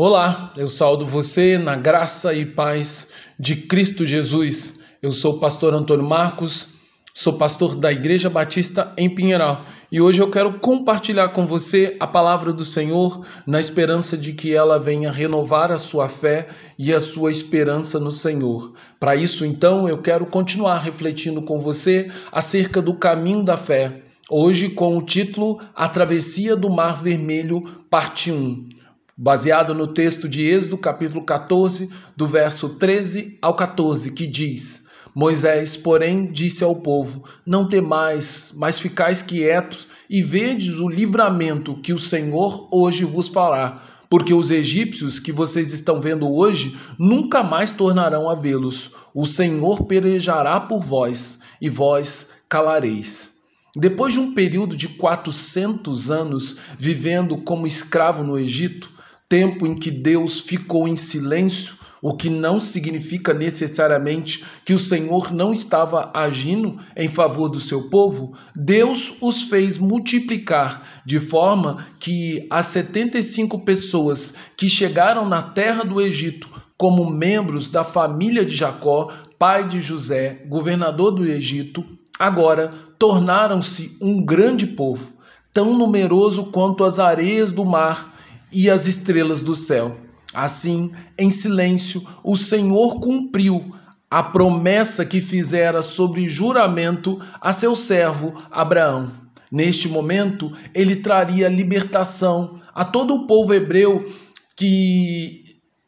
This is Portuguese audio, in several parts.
Olá, eu saldo você na graça e paz de Cristo Jesus. Eu sou o pastor Antônio Marcos, sou pastor da Igreja Batista em Pinheiral e hoje eu quero compartilhar com você a palavra do Senhor na esperança de que ela venha renovar a sua fé e a sua esperança no Senhor. Para isso, então, eu quero continuar refletindo com você acerca do caminho da fé. Hoje, com o título A Travessia do Mar Vermelho, parte 1 baseado no texto de Êxodo, capítulo 14, do verso 13 ao 14, que diz: Moisés, porém, disse ao povo: Não temais, mas ficais quietos e vedes o livramento que o Senhor hoje vos fará. Porque os egípcios que vocês estão vendo hoje nunca mais tornarão a vê-los. O Senhor pelejará por vós, e vós calareis. Depois de um período de 400 anos vivendo como escravo no Egito, tempo em que Deus ficou em silêncio, o que não significa necessariamente que o Senhor não estava agindo em favor do seu povo, Deus os fez multiplicar, de forma que as 75 pessoas que chegaram na terra do Egito como membros da família de Jacó, pai de José, governador do Egito, agora tornaram-se um grande povo, tão numeroso quanto as areias do mar e as estrelas do céu. Assim, em silêncio, o Senhor cumpriu a promessa que fizera sobre juramento a seu servo Abraão. Neste momento, ele traria libertação a todo o povo hebreu que,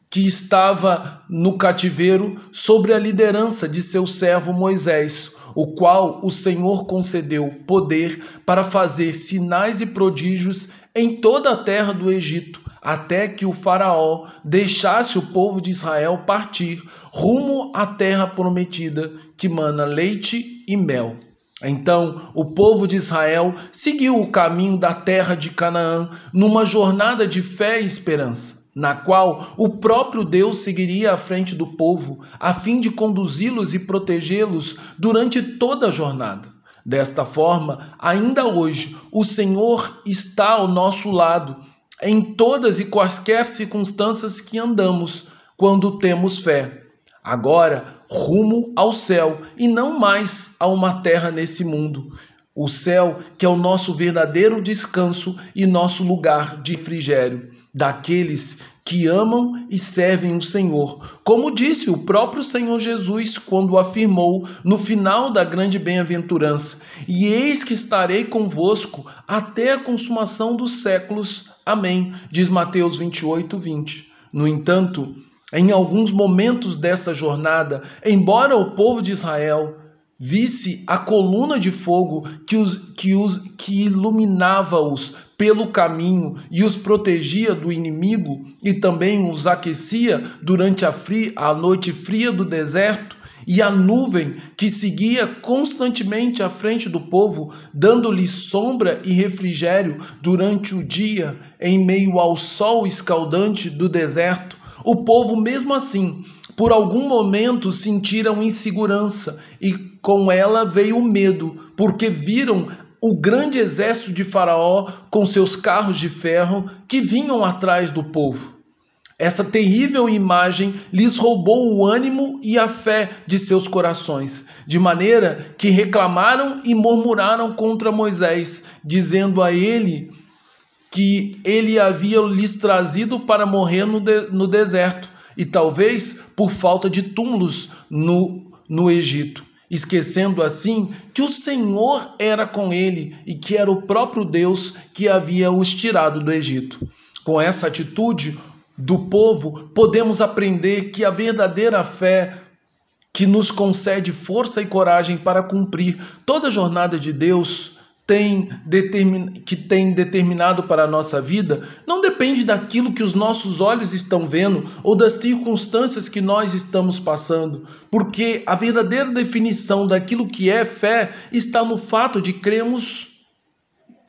que estava no cativeiro sobre a liderança de seu servo Moisés, o qual o Senhor concedeu poder para fazer sinais e prodígios em toda a terra do Egito, até que o Faraó deixasse o povo de Israel partir rumo à terra prometida, que mana leite e mel. Então o povo de Israel seguiu o caminho da terra de Canaã numa jornada de fé e esperança, na qual o próprio Deus seguiria à frente do povo, a fim de conduzi-los e protegê-los durante toda a jornada. Desta forma, ainda hoje, o Senhor está ao nosso lado em todas e quaisquer circunstâncias que andamos quando temos fé. Agora, rumo ao céu e não mais a uma terra nesse mundo. O céu, que é o nosso verdadeiro descanso e nosso lugar de refrigério, daqueles que amam e servem o Senhor, como disse o próprio Senhor Jesus quando afirmou no final da grande bem-aventurança: E eis que estarei convosco até a consumação dos séculos. Amém. Diz Mateus 28, 20. No entanto, em alguns momentos dessa jornada, embora o povo de Israel visse a coluna de fogo que, os, que, os, que iluminava-os pelo caminho e os protegia do inimigo e também os aquecia durante a, fria, a noite fria do deserto, e a nuvem que seguia constantemente à frente do povo, dando-lhe sombra e refrigério durante o dia, em meio ao sol escaldante do deserto, o povo, mesmo assim, por algum momento sentiram insegurança e com ela veio o medo, porque viram o grande exército de Faraó com seus carros de ferro que vinham atrás do povo. Essa terrível imagem lhes roubou o ânimo e a fé de seus corações, de maneira que reclamaram e murmuraram contra Moisés, dizendo a ele que ele havia lhes trazido para morrer no, de, no deserto, e talvez por falta de túmulos no, no Egito esquecendo assim que o Senhor era com ele e que era o próprio Deus que havia os tirado do Egito. Com essa atitude do povo, podemos aprender que a verdadeira fé que nos concede força e coragem para cumprir toda a jornada de Deus tem que tem determinado para a nossa vida não depende daquilo que os nossos olhos estão vendo ou das circunstâncias que nós estamos passando, porque a verdadeira definição daquilo que é fé está no fato de cremos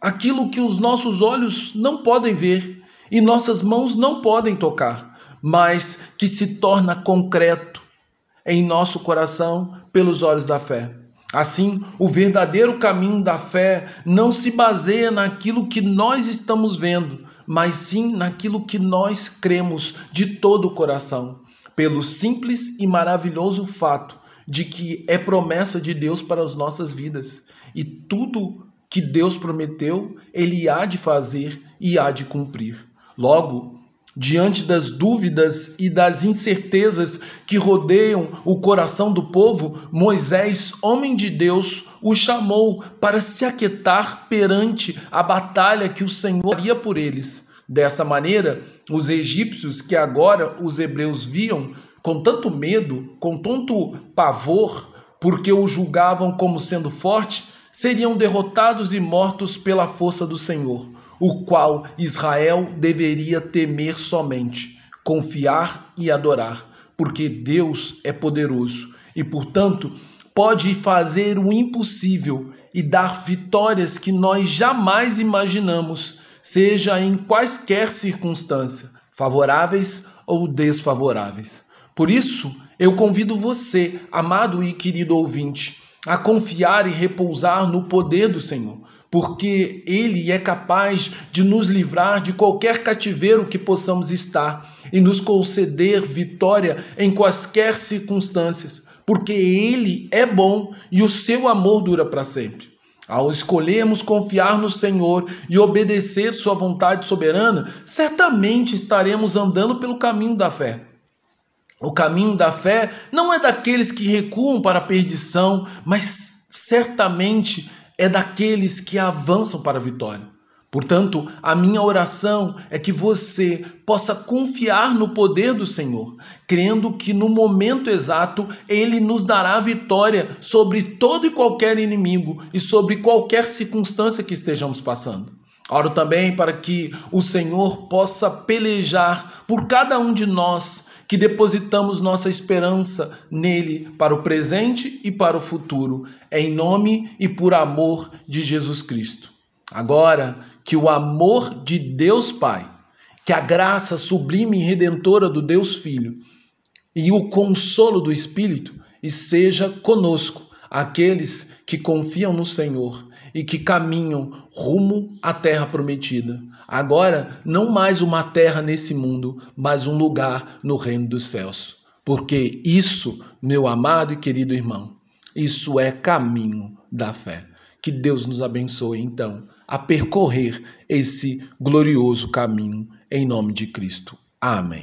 aquilo que os nossos olhos não podem ver e nossas mãos não podem tocar, mas que se torna concreto em nosso coração pelos olhos da fé. Assim, o verdadeiro caminho da fé não se baseia naquilo que nós estamos vendo, mas sim naquilo que nós cremos de todo o coração, pelo simples e maravilhoso fato de que é promessa de Deus para as nossas vidas e tudo que Deus prometeu, ele há de fazer e há de cumprir. Logo, diante das dúvidas e das incertezas que rodeiam o coração do povo, Moisés, homem de Deus, o chamou para se aquietar perante a batalha que o Senhor faria por eles. Dessa maneira, os egípcios que agora os hebreus viam com tanto medo, com tanto pavor, porque o julgavam como sendo forte, seriam derrotados e mortos pela força do Senhor, o qual Israel deveria temer somente, confiar e adorar, porque Deus é poderoso e, portanto, pode fazer o impossível e dar vitórias que nós jamais imaginamos, seja em quaisquer circunstâncias, favoráveis ou desfavoráveis. Por isso, eu convido você, amado e querido ouvinte, a confiar e repousar no poder do Senhor, porque Ele é capaz de nos livrar de qualquer cativeiro que possamos estar e nos conceder vitória em quaisquer circunstâncias, porque Ele é bom e o seu amor dura para sempre. Ao escolhermos confiar no Senhor e obedecer Sua vontade soberana, certamente estaremos andando pelo caminho da fé. O caminho da fé não é daqueles que recuam para a perdição, mas certamente é daqueles que avançam para a vitória. Portanto, a minha oração é que você possa confiar no poder do Senhor, crendo que no momento exato ele nos dará vitória sobre todo e qualquer inimigo e sobre qualquer circunstância que estejamos passando. Oro também para que o Senhor possa pelejar por cada um de nós que depositamos nossa esperança nele para o presente e para o futuro, em nome e por amor de Jesus Cristo. Agora, que o amor de Deus Pai, que a graça sublime e redentora do Deus Filho e o consolo do Espírito esteja conosco, aqueles que confiam no Senhor e que caminham rumo à terra prometida. Agora, não mais uma terra nesse mundo, mas um lugar no reino dos céus. Porque isso, meu amado e querido irmão, isso é caminho da fé. Que Deus nos abençoe, então, a percorrer esse glorioso caminho, em nome de Cristo. Amém.